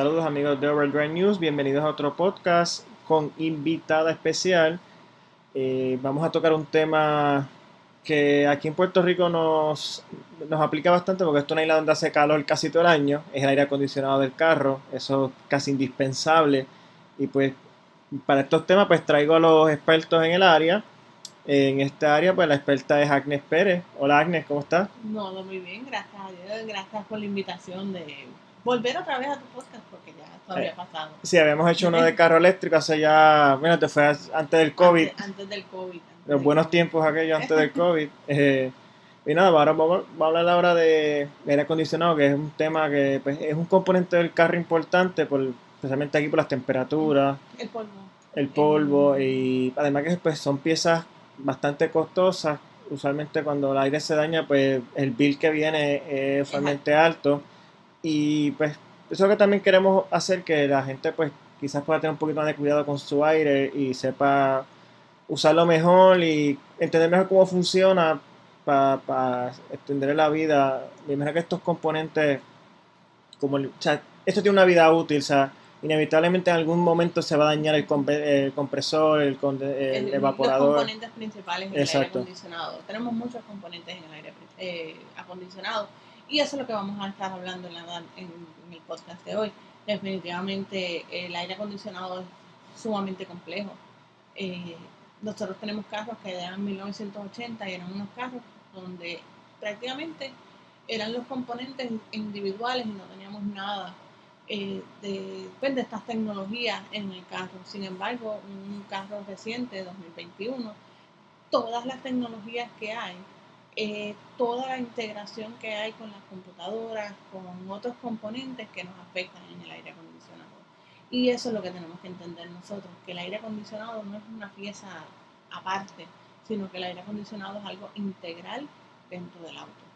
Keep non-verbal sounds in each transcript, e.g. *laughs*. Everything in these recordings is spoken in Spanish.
Saludos amigos de Overdrive News, bienvenidos a otro podcast con invitada especial. Eh, vamos a tocar un tema que aquí en Puerto Rico nos, nos aplica bastante porque esto es una isla donde hace calor casi todo el año, es el aire acondicionado del carro, eso es casi indispensable. Y pues para estos temas pues traigo a los expertos en el área. En esta área pues la experta es Agnes Pérez. Hola Agnes, ¿cómo estás? No, muy bien, gracias a Dios, gracias por la invitación de volver otra vez a tu podcast porque ya esto había eh, pasado. Sí, habíamos hecho uno de *laughs* carro eléctrico hace ya, bueno, te fue antes del COVID. Antes, del COVID. Los buenos tiempos aquellos antes del *laughs* COVID. Eh, y nada, ahora vamos, a hablar ahora de aire acondicionado, que es un tema que pues, es un componente del carro importante, por, especialmente aquí por las temperaturas. El polvo. El polvo y además que pues, son piezas bastante costosas. Usualmente cuando el aire se daña, pues el bill que viene es usualmente alto. Y pues eso es lo que también queremos hacer, que la gente pues quizás pueda tener un poquito más de cuidado con su aire y sepa usarlo mejor y entender mejor cómo funciona para extender la vida. Me imagino que estos componentes, como o sea, esto tiene una vida útil, o sea, inevitablemente en algún momento se va a dañar el, compresor, el, evaporador. Los componentes principales en el aire acondicionado. Tenemos muchos componentes en el aire eh, acondicionado y eso es lo que vamos a estar hablando en, la, en, el podcast de hoy. Definitivamente el aire acondicionado es sumamente complejo. Eh, nosotros tenemos carros que eran 1980 y eran unos carros donde prácticamente eran los componentes individuales y no teníamos nada eh, de, pues, de estas tecnologías en el carro. Sin embargo, un carro reciente, 2021, todas las tecnologías que hay eh, toda la integración que hay con las computadoras, con otros componentes que nos afectan en el aire acondicionado. Y eso es lo que tenemos que entender nosotros, que el aire acondicionado no es una pieza aparte, sino que el aire acondicionado es algo integral dentro del auto.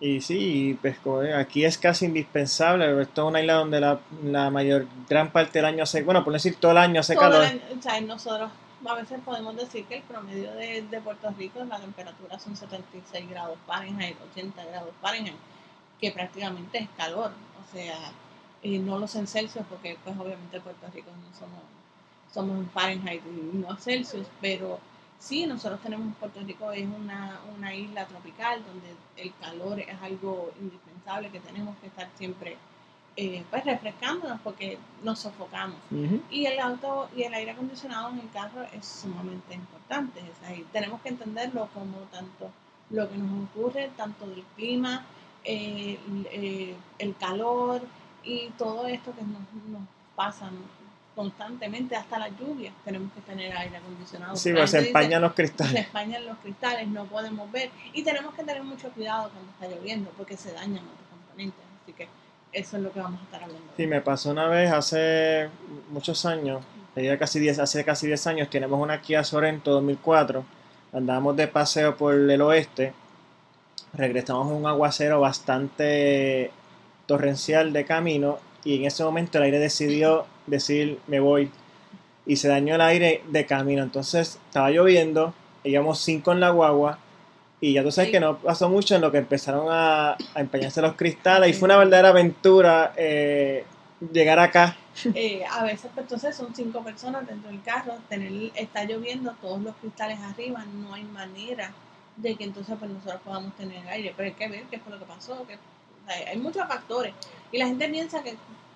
Y sí, pues aquí es casi indispensable, esto es una isla donde la, la, mayor, gran parte del año hace, bueno, por decir todo el año hace calor. o sea, nosotros a veces podemos decir que el promedio de, Puerto Rico, la temperatura son 76 grados Fahrenheit, 80 grados Fahrenheit, que prácticamente es calor, o sea, y no los en Celsius, porque pues obviamente Puerto Rico no somos, somos en Fahrenheit y no Celsius, pero sí, nosotros tenemos Puerto Rico, es una, una isla tropical donde el calor es algo indispensable que tenemos que estar siempre eh, pues refrescándonos porque nos sofocamos. Y el auto y el aire acondicionado en el carro es sumamente importante. tenemos que entenderlo como tanto lo que nos ocurre, tanto del clima, eh, eh, el calor y todo esto que nos, nos pasa constantemente, hasta la lluvia, tenemos que tener aire acondicionado. Sí, pues se empañan los cristales. Se empañan los cristales, no podemos ver. Y tenemos que tener mucho cuidado cuando está lloviendo porque se dañan otros componentes. Así que eso es lo que vamos a estar hablando. Sí, me pasó una vez hace muchos años, casi 10, hace casi 10 años, tenemos una Kia Sorento 2004, andábamos de paseo por el oeste, regresamos a un aguacero bastante torrencial de camino y en ese momento el aire decidió decir me voy y se dañó el aire de camino, entonces estaba lloviendo, íbamos cinco en la guagua y ya tú sabes que no pasó mucho en lo que empezaron a, a empeñarse los cristales y fue una verdadera aventura eh, llegar acá. Eh, a veces, pues, entonces son cinco personas dentro del carro, tener, está lloviendo, todos los cristales arriba, no hay manera de que entonces pues, nosotros podamos tener aire. Pero hay que ver qué fue lo que pasó, que hay, muchos factores. Y la gente piensa que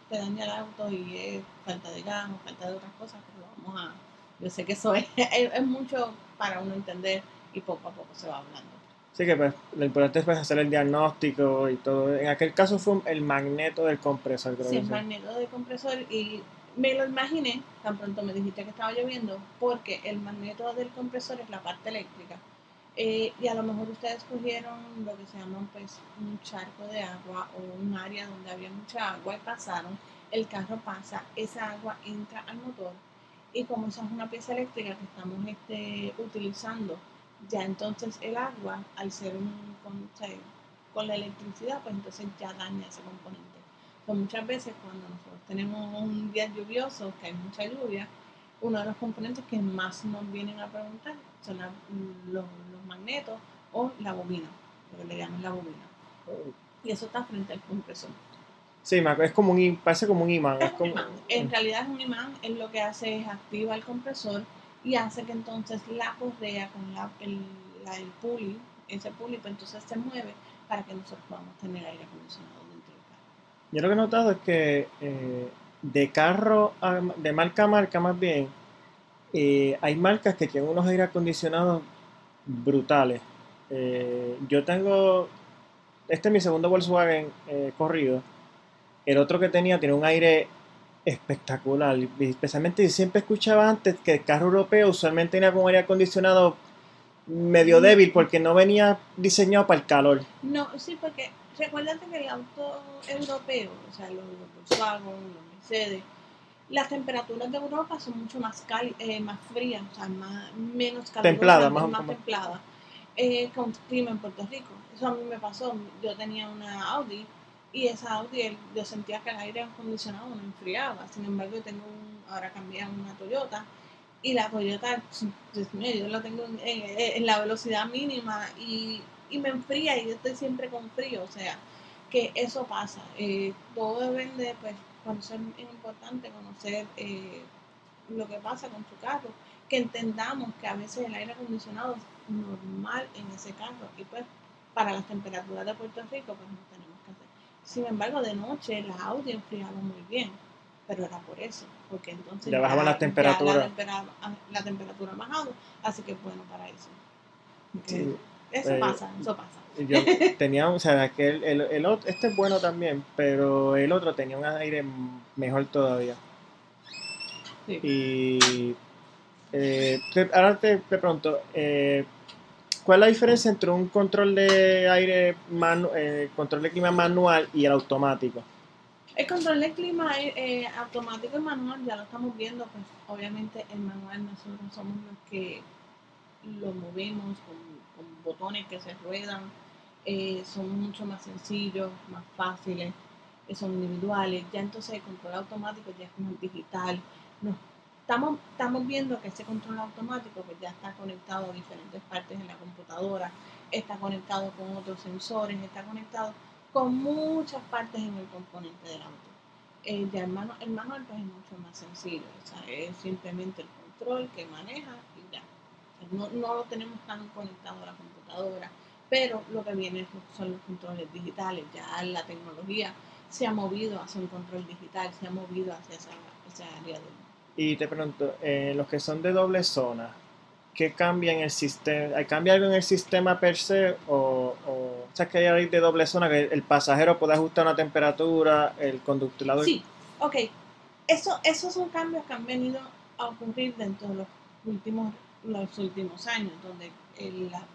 te daña el auto y es falta de gas o falta de otras cosas, pero vamos a... Yo sé que eso *laughs* es, es mucho para uno entender y poco a poco se va hablando. Sí, que pues, lo importante es pues, hacer el diagnóstico y todo. En aquel caso fue el magneto del compresor, creo Sí, el magneto del compresor y me lo imaginé, tan pronto me dijiste que estaba lloviendo, porque el magneto del compresor es la parte eléctrica. Eh, y a lo mejor ustedes cogieron lo que se llama pues, un charco de agua o un área donde había mucha agua y pasaron, el carro pasa, esa agua entra al motor y como esa es una pieza eléctrica que estamos este, utilizando ya entonces el agua, al ser un, con, con la electricidad, pues entonces ya daña ese componente. Pues muchas veces cuando nosotros tenemos un día lluvioso, que hay mucha lluvia, uno de los componentes que más nos vienen a preguntar son los, magnetos o la bobina, lo que le llaman la bobina. Y eso está frente al compresor. Sí, es como un, parece como un imán. Es como, En realidad es un imán, es lo que hace es activa el compresor y hace que entonces la correa con la, el, la, el pulley, ese pulley, pues entonces se mueve para que nosotros podamos tener aire acondicionado dentro del carro. Yo lo que he notado es que eh, de carro, de marca a marca más bien, eh, hay marcas que tienen unos aire acondicionados brutales. Eh, yo tengo, este es mi segundo Volkswagen corrido el otro que tenía tiene un aire espectacular. Especialmente siempre escuchaba antes que el carro europeo usualmente tenía como aire acondicionado medio mm. débil porque no venía diseñado para el calor. No, sí, porque recuérdate que el auto europeo, o sea, los, Volkswagen, los Mercedes, las temperaturas de Europa son mucho más eh, más frías, o sea, más, menos calurosas, templada, más, más templadas, eh, con clima en Puerto Rico. Eso a mí me pasó. Yo tenía una Audi y esa Audi yo sentía que el aire acondicionado no enfriaba. Sin embargo, tengo ahora cambié a una Toyota y la Toyota, yo la tengo en, la velocidad mínima y, me enfría y yo estoy siempre con frío. O sea, que eso pasa. Eh, todo depende, pues, conocer es importante, conocer eh, lo que pasa con tu carro, que entendamos que a veces el aire acondicionado es normal en ese carro y pues para las temperaturas de Puerto Rico pues no tenemos sin embargo, de noche la Audi enfriaba muy bien, pero era por eso, porque entonces ya bajaban las temperaturas. Ah, la, temperatura bajaba, así que bueno para eso. eso eh, pasa, eso pasa. Yo *laughs* tenía, o sea, que el, el, el, otro, este es bueno también, pero el otro tenía un aire mejor todavía. Sí. Y eh, ahora te, te pregunto, eh, ¿Cuál es la diferencia entre un control de aire, eh, control de clima manual y el automático? El control de clima eh, automático y manual ya lo estamos viendo, pues obviamente el manual nosotros somos los que lo movemos con, botones que se ruedan, eh, son mucho más sencillos, más fáciles, son individuales. Ya entonces el control automático ya es como digital, nos Estamos, estamos viendo que ese control automático pues, ya está conectado a diferentes partes en la computadora, está conectado con otros sensores, está conectado con muchas partes en el componente del auto. El, manual, el manual pues, es mucho más sencillo, es simplemente el control que maneja y ya. no, no, lo tenemos tan conectado a la computadora, pero lo que viene son los controles digitales, ya la tecnología se ha movido hacia un control digital, se ha movido hacia esa, esa área del y te pregunto, eh, los que son de doble zona, ¿qué cambia en el sistema? ¿Cambia algo en el sistema per se? ¿O, o, sea que hay de doble zona que el pasajero puede ajustar una temperatura, el conductor? Sí, ok. Eso, esos son cambios que han venido a ocurrir dentro de los últimos, los últimos años, donde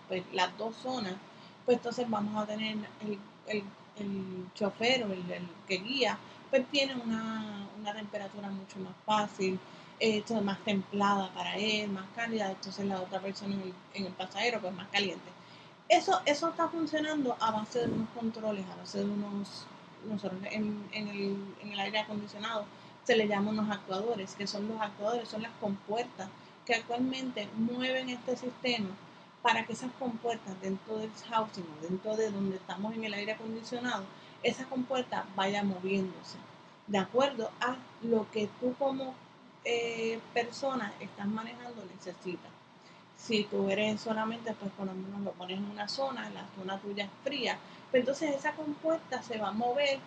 pues, las dos zonas, pues entonces vamos a tener el, el, el chofer o el, el que guía, pues tiene una, una temperatura mucho más fácil, eh, más templada para él, más cálida, entonces la otra persona en el, pasajero pues más caliente. Eso, eso está funcionando a base de unos controles, a base de unos, nosotros en, en, el, en el aire acondicionado se le llaman unos actuadores, que son los actuadores, son las compuertas que actualmente mueven este sistema para que esas compuertas dentro del housing, dentro de donde estamos en el aire acondicionado, esa compuerta vaya moviéndose de acuerdo a lo que tú como eh, persona estás manejando necesitas. Si tú eres solamente, pues por lo menos lo pones en una zona, la zona tuya es fría, pues entonces esa compuesta se va a mover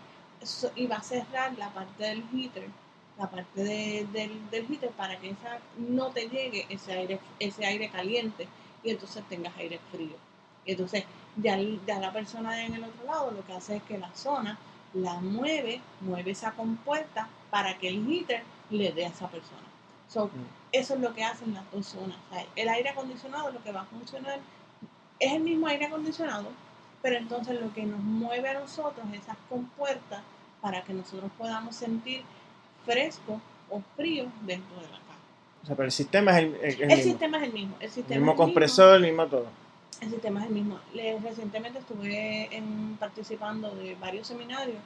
y va a cerrar la parte del heater, la parte del, del heater para que esa, no te llegue ese aire, ese aire caliente y entonces tengas aire frío. Y entonces ya, ya la persona en el otro lado lo que hace es que la zona la mueve, mueve esa compuerta para que el heater le dé a esa persona. So, mm. Eso es lo que hacen las dos zonas. el aire acondicionado lo que va a funcionar es el mismo aire acondicionado, pero entonces lo que nos mueve a nosotros es esas compuertas para que nosotros podamos sentir fresco o frío dentro de la. O sea, pero el sistema es el, el, el sistema es el mismo. El, sistema mismo compresor, el mismo todo el sistema es el mismo. recientemente estuve en, participando de varios seminarios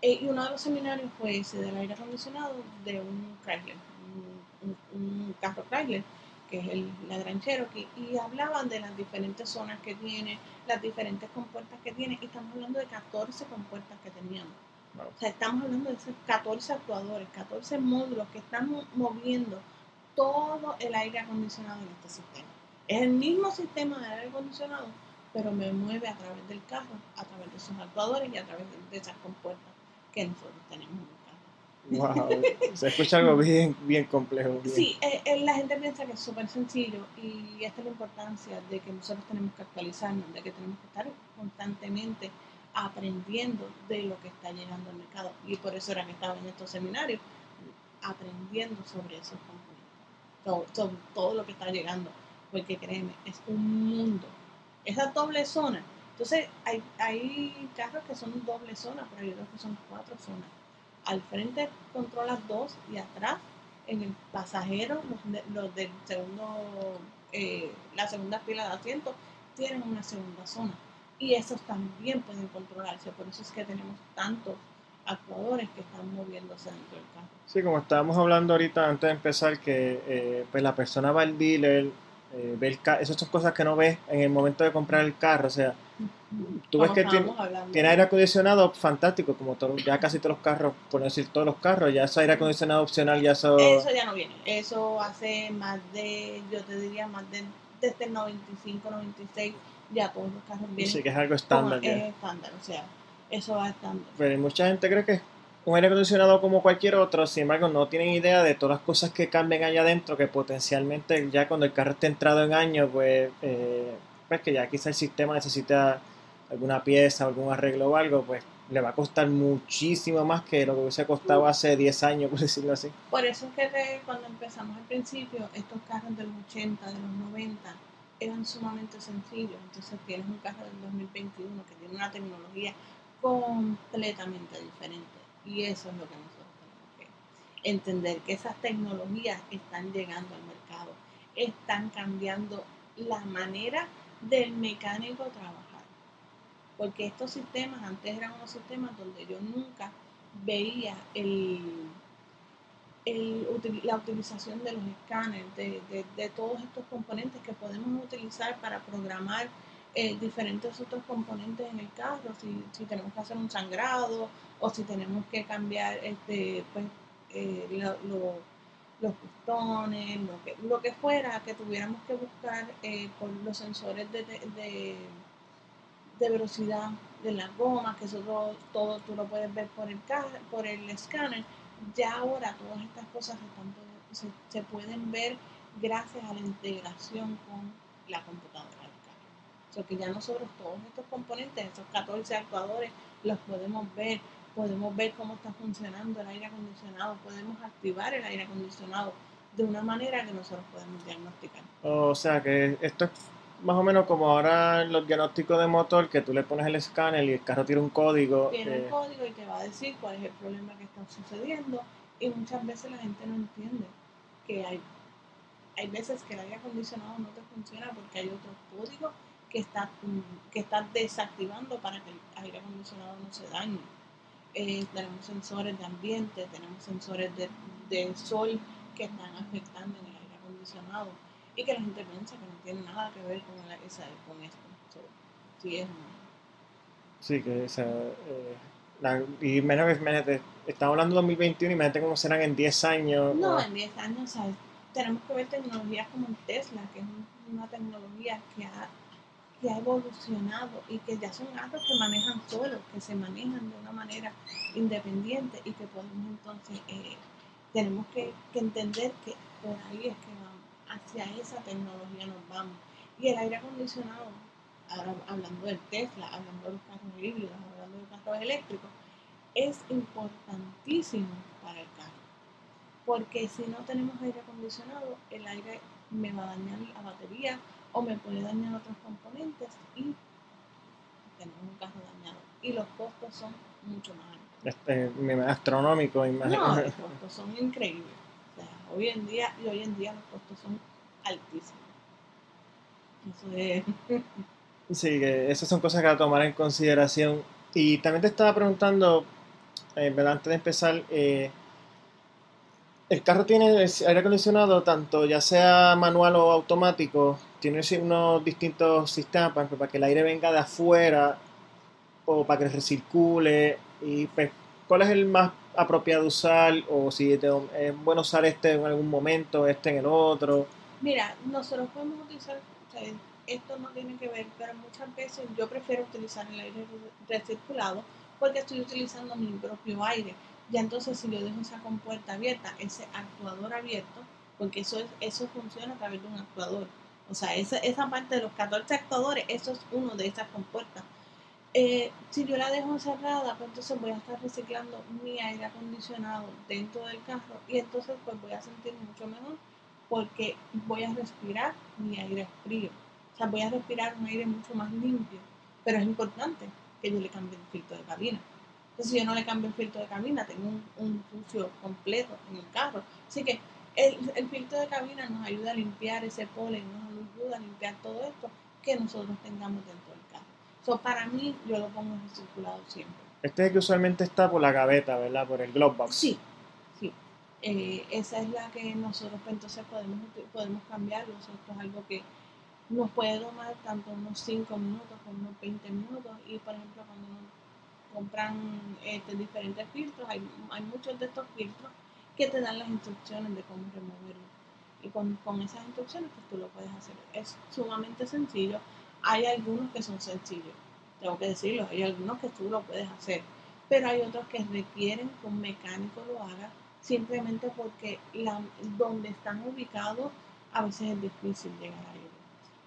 eh, y uno de los seminarios fue ese del aire acondicionado de un Chrysler, un, carro Chrysler, que es el, la Gran Cherokee, y hablaban de las diferentes zonas que tiene, las diferentes compuertas que tiene, y estamos hablando de 14 compuertas que teníamos. O sea, estamos hablando de esos 14 actuadores, 14 módulos que están moviendo todo el aire acondicionado en este sistema. Es el mismo sistema de aire acondicionado, pero me mueve a través del carro, a través de esos actuadores y a través de esas compuertas que nosotros tenemos en el carro. Wow, *laughs* se escucha algo bien, bien complejo. Sí, eh, eh, la gente piensa que es súper sencillo y esta es la importancia de que nosotros tenemos que actualizarnos, de que tenemos que estar constantemente aprendiendo de lo que está llegando al mercado. Y por eso era que estaba en estos seminarios, aprendiendo sobre esos componentes, sobre todo lo que está llegando. Porque créeme, es un mundo esa doble zona. Entonces, hay, hay carros que son doble zona, pero hay otros que son cuatro zonas. Al frente controlas dos y atrás, en el pasajero, los, del segundo, eh, la segunda fila de asientos, tienen una segunda zona. Y esos también pueden controlarse. Por eso es que tenemos tantos actuadores que están moviéndose dentro del carro. Sí, como estábamos hablando ahorita antes de empezar, que eh, pues la persona va al dealer, eh, ver esas son cosas que no ves en el momento de comprar el carro. O sea, tú ves que tiene, aire acondicionado fantástico, como ya casi todos los carros, por decir todos los carros, ya ese aire acondicionado opcional ya eso... Eso ya no viene. Eso hace más de, yo te diría, más de desde el 95, 96, ya todos los carros vienen. Sí, que es algo estándar. Es estándar, o sea, eso va estándar. Pero mucha gente cree que un aire acondicionado como cualquier otro, sin embargo, no tienen idea de todas las cosas que cambian allá adentro, que potencialmente ya cuando el carro esté entrado en años, pues, eh, pues que ya quizá el sistema necesita alguna pieza, algún arreglo o algo, pues le va a costar muchísimo más que lo que hubiese costado hace 10 años, *laughs* por decirlo así. Por eso es que cuando empezamos al principio, estos carros de los 80, de los 90, eran sumamente sencillos. Entonces tienes un carro del 2021 que tiene una tecnología completamente diferente y eso es lo que nosotros tenemos que entender, que esas tecnologías están llegando al mercado, están cambiando la manera del mecánico trabajar. Porque estos sistemas antes eran unos sistemas donde yo nunca veía el, la utilización de los escáneres, de, todos estos componentes que podemos utilizar para programar eh, diferentes otros componentes en el carro, si, si tenemos que hacer un sangrado o si tenemos que cambiar este, pues, eh, los pistones, lo que, lo que fuera, que tuviéramos que buscar eh, con los sensores de, de, velocidad de las gomas, que eso todo, tú lo puedes ver por el, por el escáner, ya ahora todas estas cosas se, se pueden ver gracias a la integración con la computadora. O sea que ya nosotros todos estos componentes, estos 14 actuadores, los podemos ver podemos ver cómo está funcionando el aire acondicionado, podemos activar el aire acondicionado de una manera que nosotros podemos diagnosticar. O sea que esto es más o menos como ahora los diagnósticos de motor, que tú le pones el escáner y el carro tiene un código. Tiene el eh, código y te va a decir cuál es el problema que está sucediendo y muchas veces la gente no entiende que hay, hay veces que el aire acondicionado no te funciona porque hay otro código que está, que está desactivando para que el aire acondicionado no se dañe. Eh, tenemos sensores de ambiente, tenemos sensores de, sol que están afectando en el aire acondicionado y que la gente piensa que no tiene nada que ver con, esa, con esto. sí, es Sí, que esa, eh, y menos que estamos hablando de 2021 y imagínate cómo serán en 10 años. No, en 10 años tenemos que ver tecnologías como Tesla, que es una tecnología que ha que ha evolucionado y que ya son carros que manejan solos, que se manejan de una manera independiente y que podemos entonces, eh, tenemos que, entender que por ahí es que vamos, hacia esa tecnología nos vamos. Y el aire acondicionado, hablando del Tesla, hablando de los carros híbridos, hablando de los carros eléctricos, es importantísimo para el carro. Porque si no tenemos aire acondicionado, el aire me va a dañar la batería, o me puede dañar otros componentes y tenemos un carro dañado. Y los costos son mucho más altos. Este, astronómico, imagino. No, los costos *laughs* son increíbles. O sea, hoy en día, y hoy en día los costos son altísimos. Eso es. *laughs* sí, que esas son cosas que a tomar en consideración. Y también te estaba preguntando, eh, antes de empezar, eh, el carro tiene aire acondicionado, tanto ya sea manual o automático, tiene unos distintos sistemas para, que el aire venga de afuera o para que recircule y pues, ¿cuál es el más apropiado usar? O si es bueno usar este en algún momento, este en el otro. Mira, nosotros podemos utilizar, esto no tiene que ver, pero muchas veces yo prefiero utilizar el aire recirculado porque estoy utilizando mi propio aire. Ya entonces si yo dejo esa compuerta abierta, ese actuador abierto, porque eso, es, eso funciona a través de un actuador. O sea, esa, esa parte de los 14 actuadores, eso es uno de esas compuertas. Eh, si yo la dejo cerrada, pues entonces voy a estar reciclando mi aire acondicionado dentro del carro y entonces pues voy a sentir mucho mejor porque voy a respirar mi aire frío. O sea, voy a respirar un aire mucho más limpio. Pero es importante que yo le cambie el filtro de cabina. Entonces, yo no le cambio el filtro de cabina, tengo un, un sucio completo en el carro. Así que el, el, filtro de cabina nos ayuda a limpiar ese polen, nos ayuda a limpiar todo esto que nosotros tengamos dentro del carro. So, para mí, yo lo pongo en circulado siempre. Este es el que usualmente está por la gaveta, ¿verdad? Por el glove box. Sí, eh, esa es la que nosotros pues, entonces podemos, podemos cambiarlo. Esto es algo que nos puede tomar tanto unos 5 minutos como unos 20 minutos. Y por ejemplo, cuando compran este, diferentes filtros, hay, hay muchos de estos filtros que te dan las instrucciones de cómo removerlo. Y con, con esas instrucciones, pues tú lo puedes hacer. Es sumamente sencillo. Hay algunos que son sencillos, tengo que decirlo. Hay algunos que tú lo puedes hacer. Pero hay otros que requieren que un mecánico lo haga simplemente porque la, donde están ubicados a veces es difícil llegar a ellos.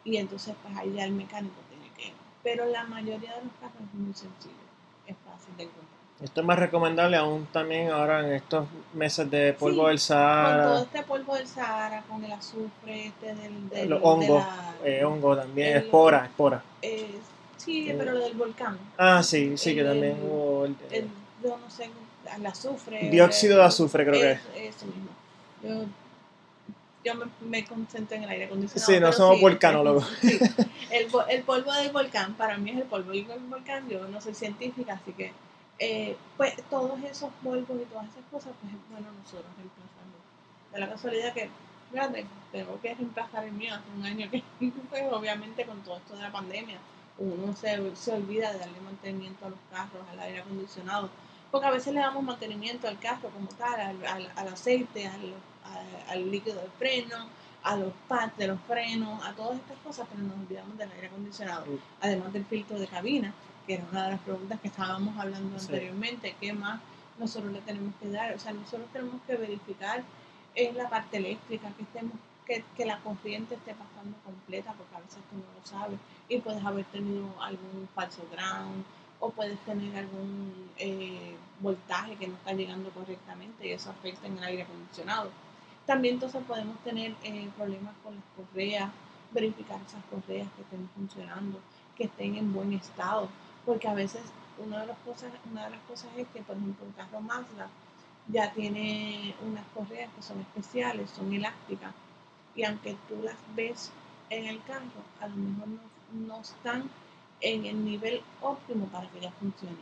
Y entonces pues ahí ya el mecánico tiene que ir. Pero la mayoría de los casos es muy sencillo, es fácil de encontrar. Esto es más recomendable aún también ahora en estos meses de polvo del Sahara. Con todo este polvo del Sahara, con el azufre, este del, del Los hongos, eh, hongo también, espora, espora. Eh, sí, pero lo del volcán. Ah, sí, sí, que también hubo... yo no sé al azufre. Dióxido de azufre, creo que es. Eso mismo. Yo, yo me, me, concentro en el aire acondicionado. Sí, no somos volcanólogos. *laughs* el, el, polvo del volcán, para mí es el polvo del volcán. Yo no soy científica, así que, eh, pues todos esos polvos y todas esas cosas, pues es bueno nosotros reemplazarlos. De la casualidad que, fíjate, tengo que reemplazar el mío hace un año que, *laughs* pues obviamente con todo esto de la pandemia, uno se, se olvida de darle mantenimiento a los carros, al aire acondicionado porque a veces le damos mantenimiento al carro como tal, al, al, aceite, al, al, líquido de freno, a los pads de los frenos, a todas estas cosas, pero nos olvidamos del aire acondicionado, además del filtro de cabina, que era una de las preguntas que estábamos hablando anteriormente, ¿qué más nosotros le tenemos que dar? O sea, nosotros tenemos que verificar en la parte eléctrica que estemos que, que, la corriente esté pasando completa, porque a veces tú no lo sabes y puedes haber tenido algún falso ground o puedes tener algún eh, voltaje que no está llegando correctamente y eso afecta en el aire acondicionado. También entonces podemos tener eh, problemas con las correas, verificar esas correas que estén funcionando, que estén en buen estado, porque a veces una de las cosas, una de las cosas es que, por ejemplo, el carro Mazda ya tiene unas correas que son especiales, son elásticas, y aunque tú las ves en el carro, a lo mejor no, no están en el nivel óptimo para que ya funcione.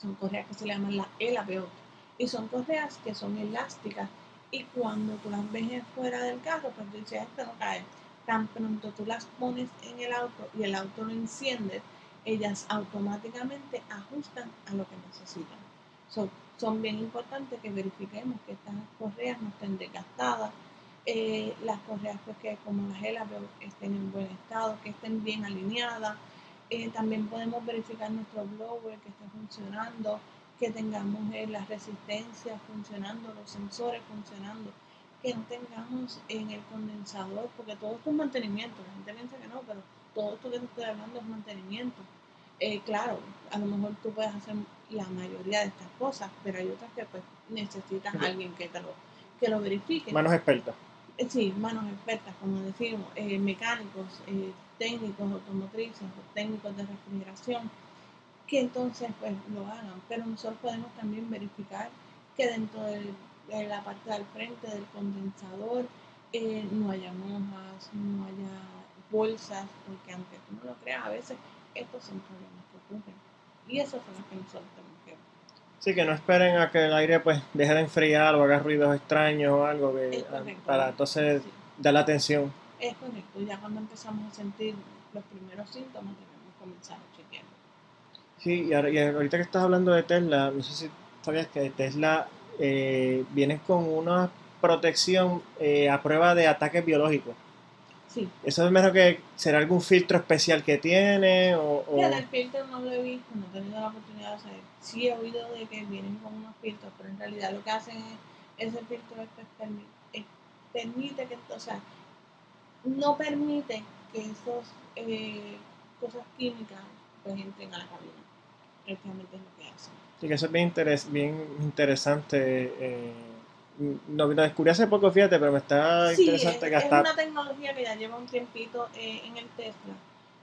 Son correas que se le llaman la ELAPO y son correas que son elásticas y cuando tú las ves fuera del carro, pues tú dices, esto no cae. Tan pronto tú las pones en el auto y el auto lo enciende, ellas automáticamente ajustan a lo que necesitan. son bien importantes que verifiquemos que estas correas no estén desgastadas, eh, las correas pues, que como las ELAPO estén en buen estado, que estén bien alineadas, eh, también podemos verificar nuestro blower que esté funcionando, que tengamos eh, las resistencias funcionando, los sensores funcionando, que no tengamos en el condensador, porque todo esto es mantenimiento. La gente piensa que no, pero todo esto que te estoy hablando es mantenimiento. Eh, claro, a lo mejor tú puedes hacer la mayoría de estas cosas, pero hay otras que pues necesitas a alguien que te lo, que lo verifique. Manos expertas. sí, manos expertas, como decimos, mecánicos, técnicos automotrices o técnicos de refrigeración que entonces pues lo hagan. Pero nosotros podemos también verificar que dentro de, la parte del frente del condensador eh, no haya monjas, no haya bolsas, porque aunque tú no lo creas, a veces estos son problemas que ocurren. Y eso son los que nosotros tenemos que ver. Sí, que no esperen a que el aire pues deje de enfriar o haga ruidos extraños o algo que, para entonces dar la atención. Es correcto, ya cuando empezamos a sentir los primeros síntomas debemos comenzar a chequear. Sí, y, ahorita que estás hablando de Tesla, no sé si sabías que Tesla eh, viene con una protección eh, a prueba de ataques biológicos. Sí. Eso es mejor que será algún filtro especial que tiene o... o... Mira, el filtro no lo he visto, no he tenido la oportunidad de saber. Sí he oído de que vienen con unos filtros, pero en realidad lo que hacen es, ese filtro es, pues, permi- es- permite que, o sea, no permite que esas eh, cosas químicas pues entren a la cabina. Prácticamente es lo que hacen. Sí, que eso es bien, interes- bien interesante. eh, no, lo descubrí hace poco, fíjate, pero me está Sí, es, interesante es hasta... una tecnología que ya lleva un tiempito eh, en el Tesla.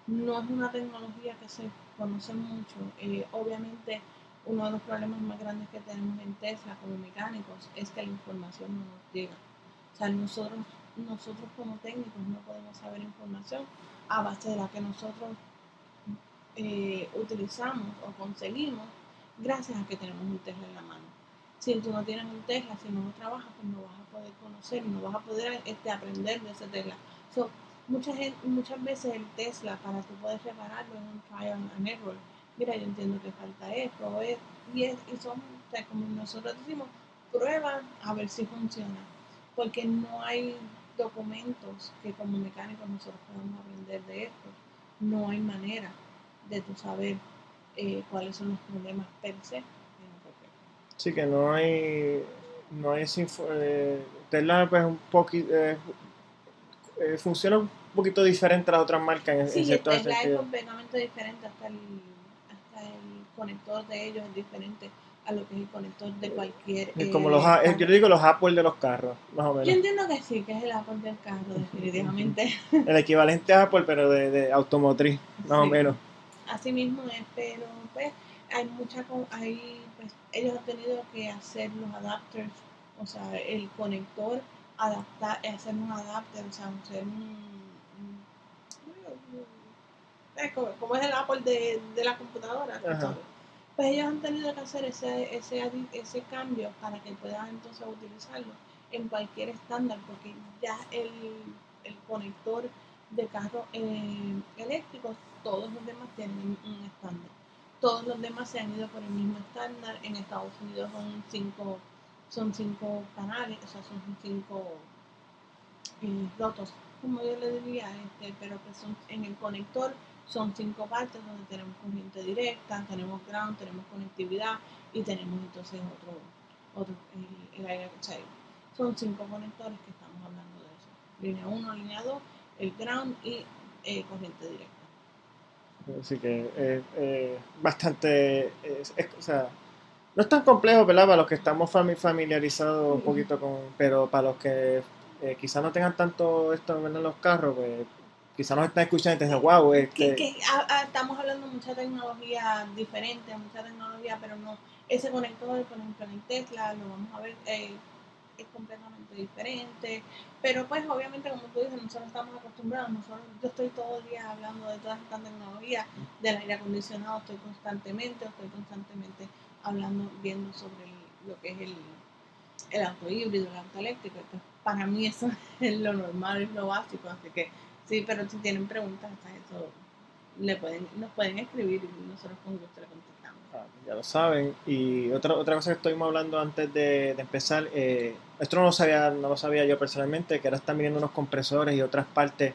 No es una tecnología que se conoce mucho. Eh, obviamente, uno de los problemas más grandes que tenemos en Tesla como mecánicos es que la información no nos llega. O sea, nosotros, nosotros como técnicos no podemos saber información a base de la que nosotros eh, utilizamos o conseguimos gracias a que tenemos un Tesla en la mano. Si tú no tienes un Tesla, si no lo trabajas, pues no vas a poder conocer, no vas a poder este, aprender de ese Tesla. So, mucha gente, muchas veces el Tesla, para tú poder repararlo, es un trial and error. Mira, yo entiendo que falta esto, es, y, es, y son, como nosotros decimos, prueba a ver si funciona. Porque no hay documentos que como mecánicos nosotros podamos aprender de esto. No hay manera de tú saber eh, cuáles son los problemas per se. en. Sí, que no hay... No hay info- eh, Tesla pues un poquito... funciona un poquito diferente a las otras marcas en, en Sí, cierto Tesla es sentido. completamente diferente, hasta el, hasta el conector de ellos es diferente a lo que es el conector de cualquier... Es eh, como los, eh, yo le digo los Apple de los carros, más o Yo menos. entiendo que sí, que es el Apple del carro, definitivamente. El equivalente a Apple, pero de, de automotriz, más o menos. Así mismo es, pero pues hay mucha, hay, pues ellos han tenido que hacer los adapters, o sea, el conector, adaptar, hacer un adapter, o sea, hacer un, un- eh, como, como es el Apple de, de la computadora, Ajá. Pues ellos han tenido que hacer ese, ese, ese cambio para que puedan entonces utilizarlo en cualquier estándar, porque ya el, el conector de carros eh, eléctricos, todos los demás tienen un estándar. Todos los demás se han ido por el mismo estándar. En Estados Unidos son cinco, son cinco canales, o sea, son cinco eh, rotos, como yo le diría, este, pero que son en el conector son cinco partes donde tenemos corriente directa, tenemos ground, tenemos conectividad y tenemos entonces otro, otro el, el aire o sea, Son cinco conectores que estamos hablando de eso. Línea 1, línea 2, el ground y eh, corriente directa. Así que eh, eh, bastante, es- es- o sea, no es tan complejo, ¿verdad? Para los que estamos fami- familiarizados un poquito con, pero para los que eh, quizás no tengan tanto esto en los carros, pues quizás nos están escuchando y dicen, wow, Que, este, que, estamos hablando de mucha tecnología diferente, mucha tecnología, pero no, ese conector, por ejemplo, en Tesla, lo vamos a ver, eh, es completamente diferente, pero pues obviamente como tú dices, nosotros estamos acostumbrados, nosotros, yo estoy todo el día hablando de todas estas tecnologías, del aire acondicionado, estoy constantemente, estoy constantemente hablando, viendo sobre el- lo que es el, el auto híbrido, el auto eléctrico, pues, para mí eso *laughs* es lo normal, es lo básico, así que sí, pero si tienen preguntas, hasta eso le pueden, nos pueden escribir y nosotros con gusto le contestamos. Ah, ya lo saben. Y otra, otra cosa que estuvimos hablando antes de, de empezar, eh, esto no lo, sabía, no lo sabía yo personalmente, que ahora están viniendo unos compresores y otras partes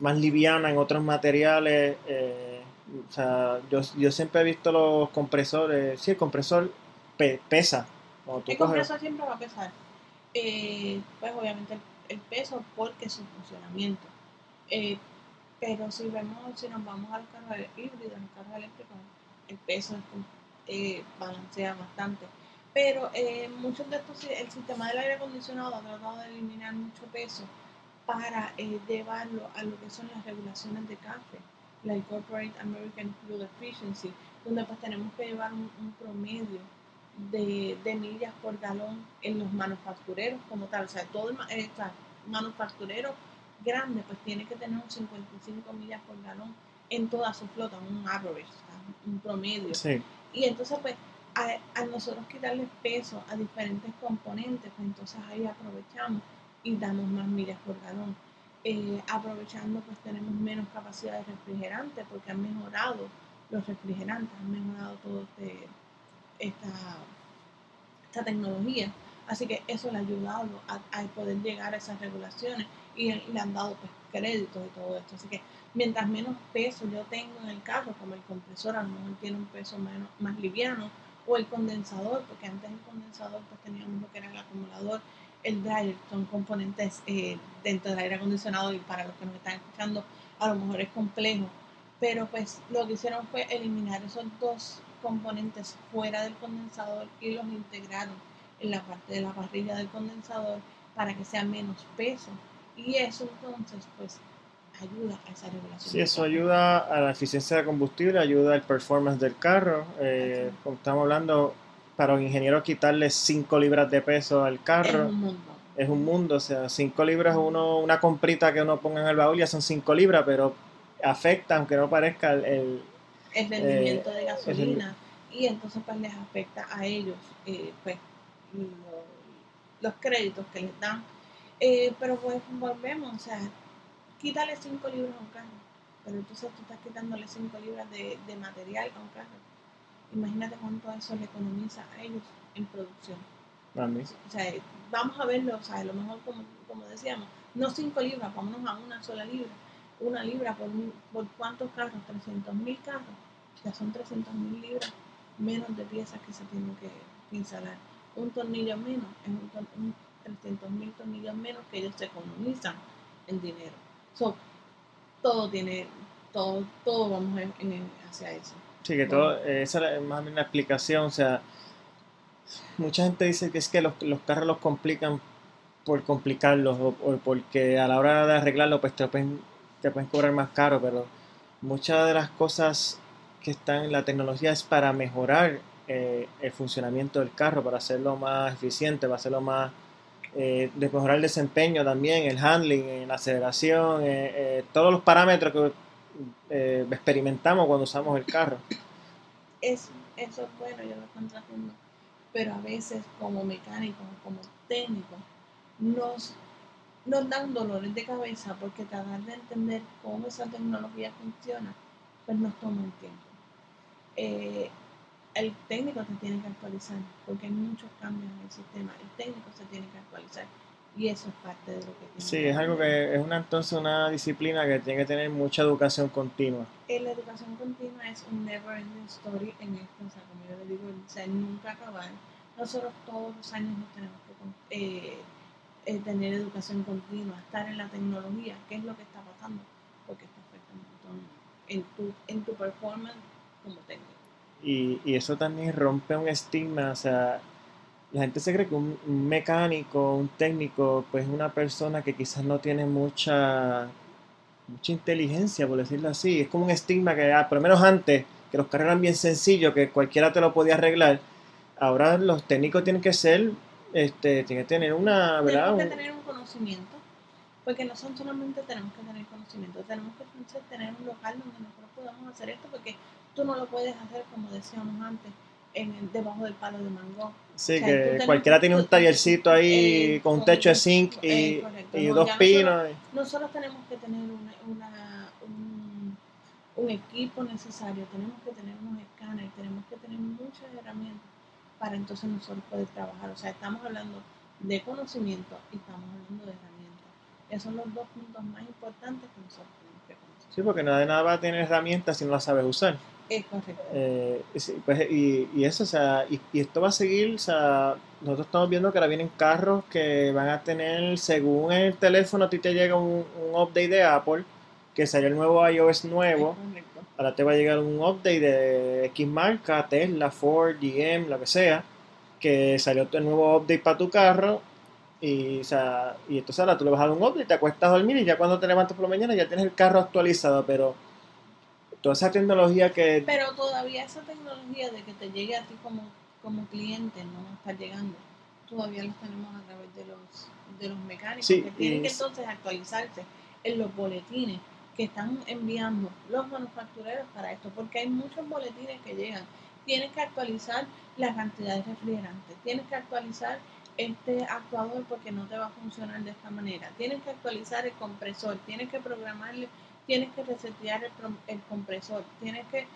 más livianas en otros materiales. eh, o sea, yo, yo siempre he visto los compresores, sí, el compresor pe- pesa. El coges- compresor siempre va a pesar, eh, pues obviamente el, el peso porque su funcionamiento. Eh, pero si vemos, si nos vamos a los carros híbridos, los carros eléctricos, el peso eh, balancea bastante. Pero eh, muchos de estos, el sistema del aire acondicionado ha tratado de eliminar mucho peso para eh, llevarlo a lo que son las regulaciones de café, la Corporate American Fuel Efficiency, donde pues tenemos que llevar un, promedio de, de millas por galón en los manufactureros como tal. O sea, todo el eh, manufacturero grande pues tiene que tener un 55 millas por galón en toda su flota, un average, un promedio. Sí, Y entonces, pues, a, a nosotros quitarle peso a diferentes componentes, pues entonces ahí aprovechamos y damos más millas por galón. Eh, aprovechando, pues tenemos menos capacidad de refrigerante porque han mejorado los refrigerantes, han mejorado todo este, esta, esta tecnología. Así que eso le ha ayudado a, poder llegar a esas regulaciones y le han dado pues, créditos y todo esto. Así que mientras menos peso yo tengo en el carro, como el compresor a lo mejor tiene un peso menos, más liviano, o el condensador, porque antes el condensador pues teníamos lo que era el acumulador, el dryer, son componentes eh, dentro del aire acondicionado y para los que nos están escuchando a lo mejor es complejo, pero pues lo que hicieron fue eliminar esos dos componentes fuera del condensador y los integraron en la parte de la parrilla del condensador para que sea menos peso y eso entonces pues ayuda a esa regulación. Sí, eso ayuda a la eficiencia de combustible, ayuda al performance del carro. Eh, como estamos hablando, para un ingeniero quitarle 5 libras de peso al carro. Es un mundo. Es un mundo, o sea, 5 libras, uno, una comprita que uno ponga en el baúl ya son 5 libras, pero afecta, aunque no parezca, el, el rendimiento de eh, gasolina. y entonces pues les afecta a ellos eh, pues los créditos que les dan. Eh, pero pues volvemos, o sea, quítale 5 libras a un carro, pero entonces tú estás quitándole 5 libras de, de, material a un carro. Imagínate cuánto eso le economiza a ellos en producción. O sea, vamos a verlo, o sea, a lo mejor como, como decíamos, no 5 libras, vámonos a una sola libra. Una libra por, por cuántos carros, 300 mil carros, ya son 300 mil libras menos de piezas que se tienen que instalar. Un tornillo menos es un, 300 mil tornillos menos que ellos se economizan en dinero todo tiene, todo, todo vamos hacia eso. Sí, que todo, eh, esa es más bien la explicación, o sea, mucha gente dice que es que los, carros los complican por complicarlos o, porque a la hora de arreglarlo pues te pueden, te pueden cobrar más caro, pero muchas de las cosas que están en la tecnología es para mejorar eh, el funcionamiento del carro, para hacerlo más eficiente, para hacerlo más eh, de mejorar el desempeño también, el handling, la aceleración, eh, eh, todos los parámetros que experimentamos cuando usamos el carro. Es, eso es bueno, yo lo estoy pero a veces como mecánicos, como técnicos, nos, nos dan dolores de cabeza porque tratar de entender cómo esa tecnología funciona, pues nos toma un tiempo el técnico se tiene que actualizar, porque hay muchos cambios en el sistema. El técnico se tiene que actualizar y eso es parte de lo que tiene. Sí, es algo que es una entonces una disciplina que tiene que tener mucha educación continua. Eh, la educación continua es un never ending story en esto, o sea, como yo le digo, o sea, nunca acabar. Nosotros todos los años nos tenemos que eh, eh, tener educación continua, estar en la tecnología, qué es lo que está pasando, porque esto afecta un montón en tu, en tu performance como técnico. Y, y, eso también rompe un estigma, o sea, la gente se cree que un, mecánico, un técnico, pues es una persona que quizás no tiene mucha, mucha inteligencia, por decirlo así. Es como un estigma que, ah, por lo menos antes, que los carros eran bien sencillos, que cualquiera te lo podía arreglar. Ahora los técnicos tienen que ser, este, tienen que tener una, ¿verdad? Tenemos que tener un conocimiento, porque no son solamente tenemos que tener conocimiento, tenemos que tener un local donde nosotros podamos hacer esto, porque tú no lo puedes hacer como decíamos antes, en debajo del palo de mango. Sí, que cualquiera tiene un tallercito ahí eh, con un techo de zinc y, y dos pinos. Nosotros, tenemos que tener una, un, un, equipo necesario, tenemos que tener unos escáneres, tenemos que tener muchas herramientas para entonces nosotros poder trabajar. O sea, estamos hablando de conocimiento y estamos hablando de herramientas. Esos son los dos puntos más importantes que nosotros tenemos que conocer. Sí, porque nada de nada va a tener herramientas si no las sabes usar. Es correcto. Eh, pues, y, y, eso, o sea, y, esto va a seguir, o sea, nosotros estamos viendo que ahora vienen carros que van a tener, según el teléfono, a ti te llega un, update de Apple, que salió el nuevo iOS nuevo. Ahora te va a llegar un update de X marca, Tesla, Ford, GM, lo que sea, que salió el nuevo update para tu carro. Y, o sea, y entonces ahora tú le vas a dar un update, te acuestas a dormir y ya cuando te levantas por la mañana ya tienes el carro actualizado, pero toda esa tecnología que... Pero todavía esa tecnología de que te llegue a ti como, como cliente no está llegando. Todavía los tenemos a través de los, de los mecánicos que tienen que entonces actualizarse en los boletines que están enviando los manufactureros para esto, porque hay muchos boletines que llegan. Tienes que actualizar la cantidad de refrigerantes, tienes que actualizar este actuador porque no te va a funcionar de esta manera, tienes que actualizar el compresor, tienes que programarle tienes que resetear el, compresor, tienes que,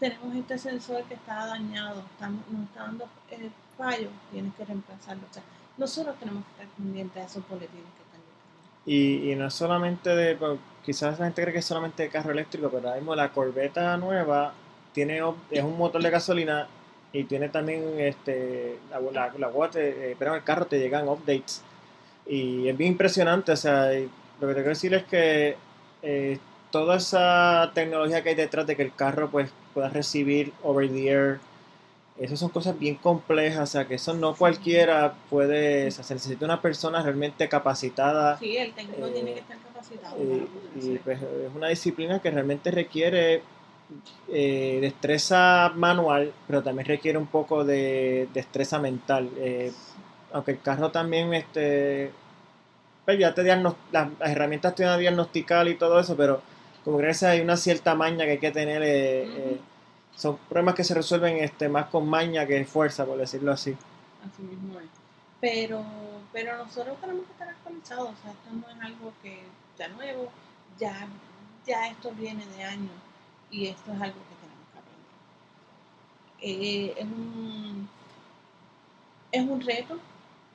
tenemos este sensor que está dañado, estamos, nos está dando eh, fallo, tienes que reemplazarlo. O sea, nosotros tenemos que estar pendientes de esos boletines que están llegando. Y, y no solamente de, pues, quizás la gente cree que es solamente de carro eléctrico, pero ahora mismo la Corvette nueva tiene es un motor de gasolina y tiene también este la, la, la te, eh, pero el carro te llegan updates y es bien impresionante, o sea, lo que te quiero decir es que eh, toda esa tecnología que hay detrás de que el carro pues pueda recibir over the air esas son cosas bien complejas, o sea, que eso no cualquiera puede, o sea, se necesita una persona realmente capacitada. Sí, el técnico tiene que eh, estar capacitado. y pues, es una disciplina que realmente requiere eh, destreza manual, pero también requiere un poco de destreza mental. Eh, aunque el carro también, este, pues ya te las, herramientas te van a diagnosticar y todo eso, pero como crees hay una cierta maña que hay que tener. Eh, son problemas que se resuelven este, más con maña que fuerza, por decirlo así. Así mismo es. Pero, pero nosotros tenemos que estar actualizados, o sea, esto no es algo que ya nuevo, ya, ya esto viene de años y esto es algo que tenemos que aprender. Eh, es, un, es un reto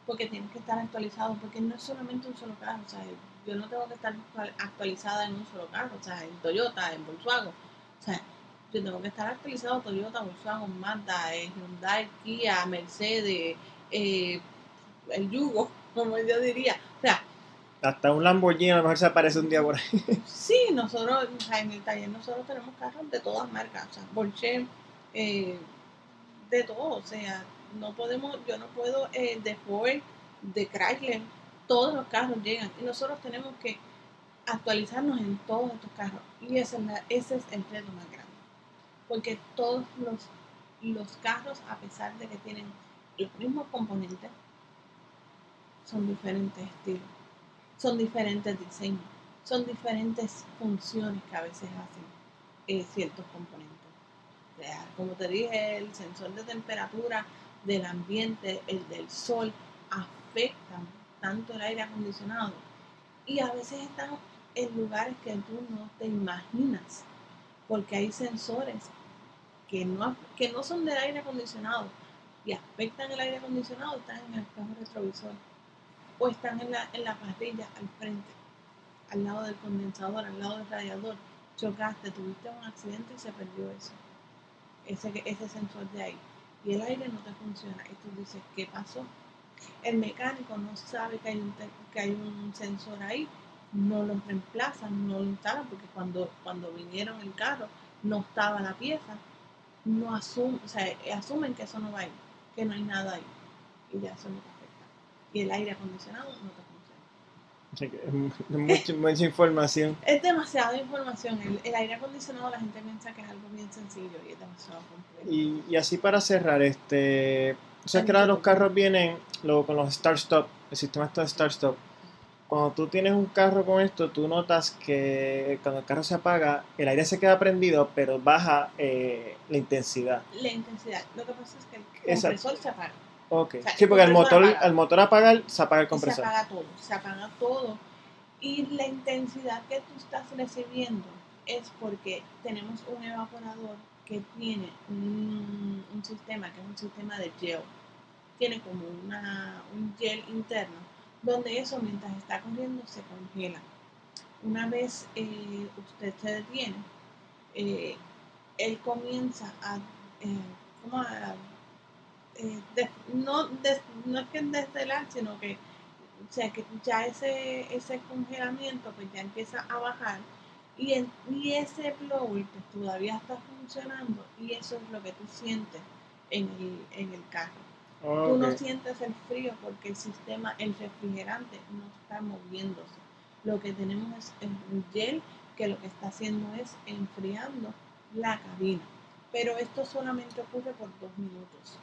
porque tienes que estar actualizado, porque no es solamente un solo carro, o sea, yo no tengo que estar actualizada en un solo carro, o sea, en Toyota, en Volkswagen, o sea, yo tengo que estar actualizado Toyota, Volkswagen, Mazda, eh, Hyundai, Kia, Mercedes, eh, el Yugo, *laughs* como yo diría, o sea, hasta un Lamborghini a lo mejor se aparece un día por ahí. *laughs* Sí, nosotros en el taller nosotros tenemos carros de todas marcas, o sea, Porsche, eh, de todo, o sea, no podemos, yo no puedo eh, de Ford, de Chrysler, todos los carros llegan y nosotros tenemos que actualizarnos en todos estos carros y ese, ese es el reto más grande, porque todos los, los carros, a pesar de que tienen los mismos componentes, son diferentes estilos son diferentes diseños, son diferentes funciones que a veces hacen eh, ciertos componentes. como te dije, el sensor de temperatura del ambiente, el del sol, afectan tanto el aire acondicionado y a veces están en lugares que tú no te imaginas, porque hay sensores que no, que no son del aire acondicionado y afectan el aire acondicionado, están en el espejo retrovisor o están en la, en la parrilla al frente, al lado del condensador, al lado del radiador, chocaste, tuviste un accidente y se perdió eso, ese, ese sensor de ahí. Y el aire no te funciona. Y tú dices, ¿qué pasó? El mecánico no sabe que hay un, que hay un sensor ahí, no lo reemplazan, no lo instalan, porque cuando, cuando vinieron el carro no estaba la pieza, no asumen, o sea, asumen que eso no va ahí, que no hay nada ahí. Y ya eso no y el aire acondicionado no te funciona. es *laughs* mucha, información. Es demasiada información. El, aire acondicionado la gente piensa que es algo bien sencillo y es demasiado complejo. Y, y así para cerrar, este, o sea que ahora los carros vienen luego con los start-stop, el sistema está de start-stop. Cuando tú tienes un carro con esto, tú notas que cuando el carro se apaga, el aire se queda prendido, pero baja eh, la intensidad. La intensidad. Lo que pasa es que el compresor se apaga. Ok. sí, porque el motor, el motor apaga, se apaga el compresor. Se apaga todo, se apaga todo. Y la intensidad que tú estás recibiendo es porque tenemos un evaporador que tiene un, sistema, que es un sistema de gel. Tiene como una, un gel interno, donde eso mientras está corriendo se congela. Una vez eh, usted se detiene, eh, él comienza a, eh, como a eh, no, no es que destelar, sino que, o sea, que ya ese, ese congelamiento pues ya empieza a bajar y, y ese blower pues, todavía está funcionando y eso es lo que tú sientes en el, en el carro. Tú no sientes el frío porque el sistema, el refrigerante no está moviéndose. Lo que tenemos es un gel que lo que está haciendo es enfriando la cabina. Pero esto solamente ocurre por dos minutos.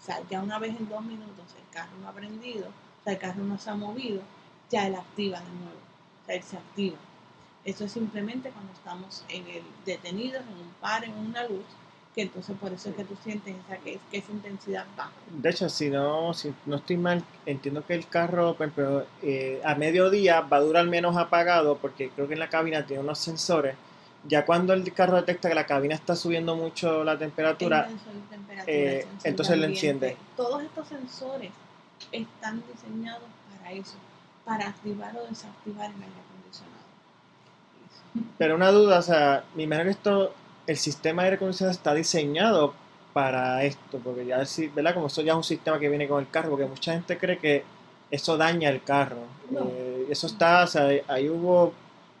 O sea, ya una vez en dos minutos el carro no ha prendido, o sea, el carro no se ha movido, ya él activa de nuevo. O sea, él se activa. Eso es simplemente cuando estamos en el detenidos, en un par, en una luz, que entonces por eso es que tú sientes esa, que, que esa intensidad baja. De hecho, si no, si no estoy mal, entiendo que el carro, ejemplo, eh, a mediodía va a durar menos apagado porque creo que en la cabina tiene unos sensores Ya cuando el carro detecta que la cabina está subiendo mucho la temperatura, eh, entonces le enciende. Todos estos sensores están diseñados para eso, para activar o desactivar el aire. Pero una duda, o sea, mi imagino que esto, el sistema de aire acondicionado está diseñado para esto, porque ya, ¿verdad? Como eso ya es un sistema que viene con el carro, porque mucha gente cree que eso daña el carro. Eh, eso está, o sea, ahí hubo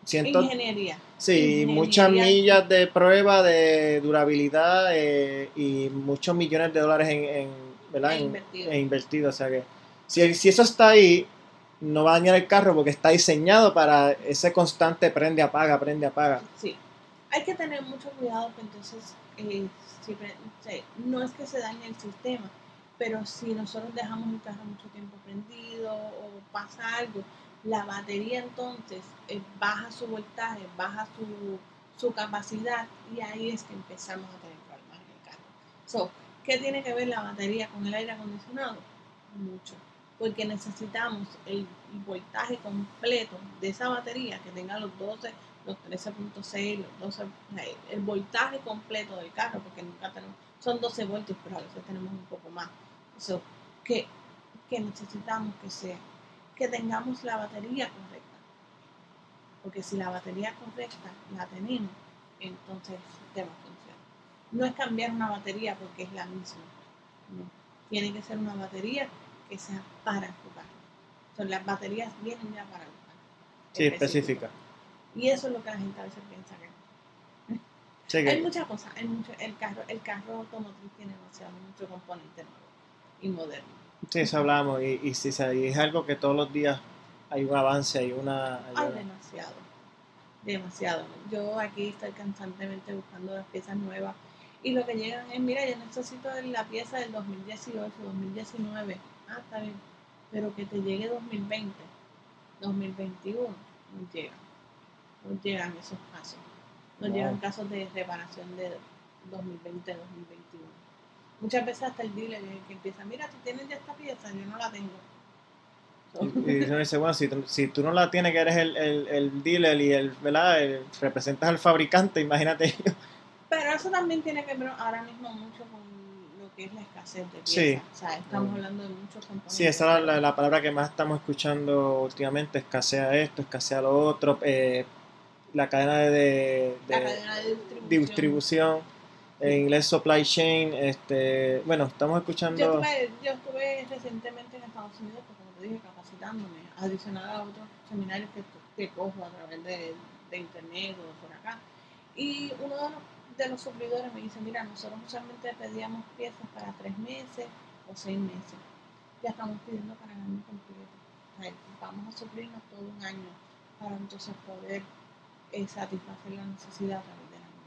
cientos... Ingeniería. Sí, muchas millas de prueba de durabilidad eh, y muchos millones de dólares en, en ¿verdad? E invertido. En, invertido. O sea que si, si eso está ahí, no va a dañar el carro porque está diseñado para ese constante prende, apaga, prende, apaga. Sí, hay que tener mucho cuidado, entonces eh, no es que se dañe el sistema, pero si nosotros dejamos el carro mucho tiempo prendido o pasa algo, la batería entonces eh, baja su voltaje, baja su, su, capacidad y ahí es que empezamos a tener problemas en el carro. So, ¿Qué tiene que ver la batería con el aire acondicionado? Mucho, porque necesitamos el voltaje completo de esa batería que tenga los 12, los 13.6, los 12, el voltaje completo del carro, porque nunca tenemos, son 12 voltios, pero a veces tenemos un poco más. So, que, que necesitamos que sea que tengamos la batería correcta. Porque si la batería correcta la tenemos, entonces el sistema funciona. No es cambiar una batería porque es la misma. Tiene que ser una batería que sea para carro. Son las baterías vienen ya para carro. Sí, específica. Y eso es lo que la gente a veces piensa que. Hay muchas cosas. Hay mucho, el, carro, el carro automotriz tiene demasiado, mucho componente nuevo y moderno. Sí, eso hablamos y, y, si es algo que todos los días hay un avance, hay una... Hay demasiado, demasiado. Yo aquí estoy constantemente buscando las piezas nuevas y lo que llegan es, mira, yo necesito la pieza del 2018, 2019, ah, está bien, pero que te llegue 2020, 2021, no llegan, no llegan esos casos, no llegan casos de reparación de 2020, 2021 muchas veces hasta el dealer que empieza, mira, tú tienes ya esta pieza, yo no la tengo. Y, dice, bueno, si, si, tú no la tienes, que eres el, el, el dealer y el, ¿verdad? representas al fabricante, imagínate. Pero eso también tiene que ver ahora mismo mucho con que es la escasez de piezas. Sí. O sea, estamos hablando de muchos componentes. Sí, esa es la, la, palabra que más estamos escuchando últimamente, escasea esto, escasea lo otro, eh, la cadena de, de, la cadena de distribución. distribución en inglés supply chain, este, bueno, estamos escuchando... Yo estuve, yo estuve recientemente en Estados Unidos, pues, como te dije, capacitándome, adicional a otros seminarios que, que cojo a través de, de, internet o por acá. Y uno de los, de los suplidores me dice, mira, nosotros usualmente pedíamos piezas para tres meses o seis meses. Ya estamos pidiendo para el año completo. O sea, vamos a suplirnos todo un año para entonces poder eh, satisfacer la necesidad a través del año.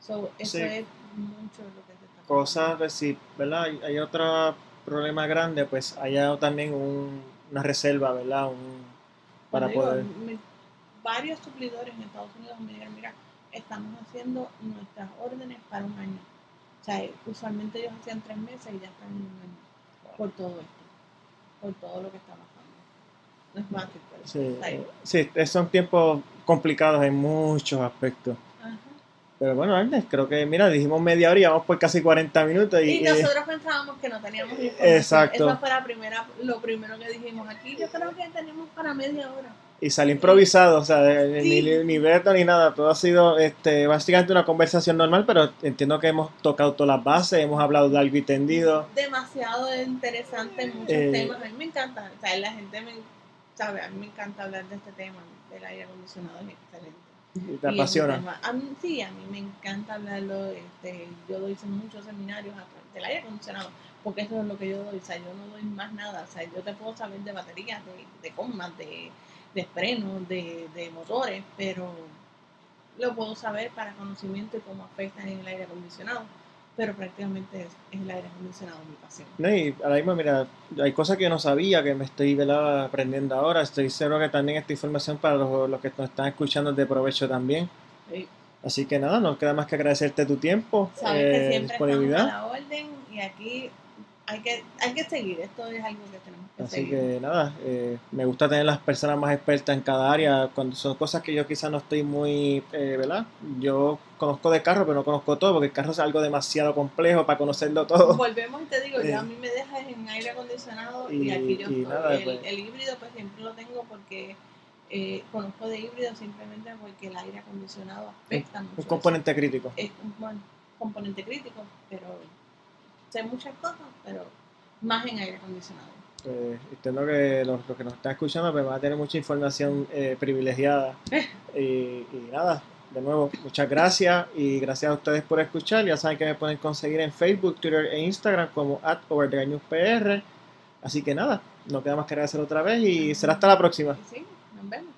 So, eso es mucho lo que se Cosas, pues, sí, ¿verdad? Hay, otro problema grande, pues hay también un, una reserva, ¿verdad? Un, para poder... varios suplidores en Estados Unidos me dijeron, mira, estamos haciendo nuestras órdenes para un año. O sea, usualmente ellos hacían tres meses y ya están en un año. Por todo esto. Por todo lo que está pasando. No es fácil, pero sí, sí, son tiempos complicados en muchos aspectos. Pero bueno, creo que, mira, dijimos media hora y vamos por casi 40 minutos. Y, nosotros pensábamos que no teníamos información. Exacto. Eso fue la primera, lo primero que dijimos aquí. Yo creo que tenemos para media hora. Y salió improvisado, o sea, ni, ni Berto ni nada. Todo ha sido este, básicamente una conversación normal, pero entiendo que hemos tocado todas las bases, hemos hablado de algo entendido. Demasiado interesante en muchos eh, temas. A mí me encanta, o sea, la gente me, sabe, a mí me encanta hablar de este tema, del aire acondicionado, es excelente. ¿Y te apasiona? A mí, sí, a mí me encanta hablarlo. Este, yo doy muchos seminarios del aire acondicionado, porque eso es lo que yo doy. O sea, yo no doy más nada. O sea, yo te puedo saber de baterías, de, de gomas, de, de frenos, de, de motores, pero lo puedo saber para conocimiento y cómo afectan en el aire acondicionado pero prácticamente es, el aire acondicionado mi pasión. No, y ahora mismo, mira, hay cosas que yo no sabía, que me estoy aprendiendo ahora. Estoy seguro que también esta información para los, los que nos están escuchando es de provecho también. Así que nada, no queda más que agradecerte tu tiempo, Sabes que eh, siempre disponibilidad. a la orden y aquí hay que, hay que seguir, esto es algo que tenemos que Así seguir. que nada, eh, me gusta tener las personas más expertas en cada área, cuando son cosas que yo quizás no estoy muy, eh, ¿verdad? Yo conozco de carro, pero no conozco todo, porque el carro es algo demasiado complejo para conocerlo todo. Volvemos y te digo, Eh. yo a mí me dejas en aire acondicionado y, Y- aquí yo y nada, el, pues. el híbrido pues siempre lo tengo porque eh, conozco de híbrido simplemente porque el aire acondicionado afecta mucho. Un eso. componente crítico. Es un bueno, componente crítico, pero sé muchas cosas, pero más en aire acondicionado. Pues, entiendo que los, los que nos están escuchando pues, van a tener mucha información eh, privilegiada. *laughs* y, y nada, de nuevo, muchas gracias y gracias a ustedes por escuchar. Ya saben que me pueden conseguir en Facebook, Twitter e Instagram como at PR. Así que nada, no queda más que agradecer otra vez y será hasta la próxima. Sí, nos vemos.